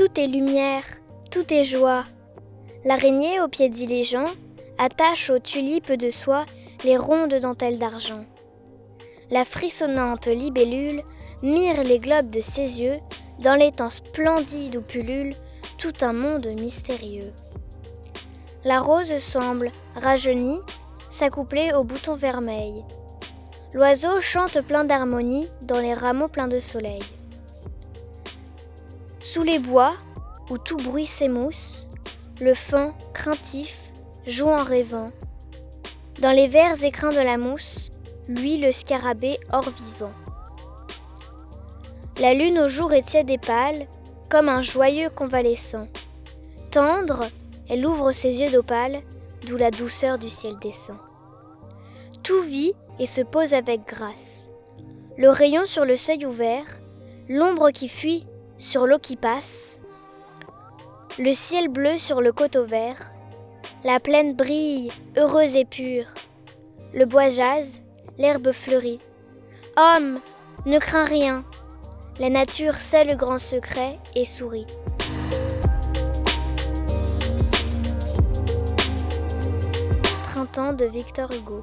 Tout est lumière, tout est joie. L'araignée aux pieds diligents attache aux tulipes de soie les rondes dentelles d'argent. La frissonnante libellule mire les globes de ses yeux dans l'étang splendide où pullule tout un monde mystérieux. La rose semble, rajeunie, s'accoupler au bouton vermeil. L'oiseau chante plein d'harmonie dans les rameaux pleins de soleil. Sous les bois, où tout bruit s'émousse, le faon, craintif, joue en rêvant. Dans les verts écrins de la mousse, lui le scarabée hors vivant. La lune au jour est tiède et pâle, comme un joyeux convalescent. Tendre, elle ouvre ses yeux d'opale, d'où la douceur du ciel descend. Tout vit et se pose avec grâce. Le rayon sur le seuil ouvert, l'ombre qui fuit sur l'eau qui passe, le ciel bleu sur le coteau vert, la plaine brille, heureuse et pure, le bois jase, l'herbe fleurit. Homme, ne crains rien, la nature sait le grand secret et sourit. Printemps de Victor Hugo.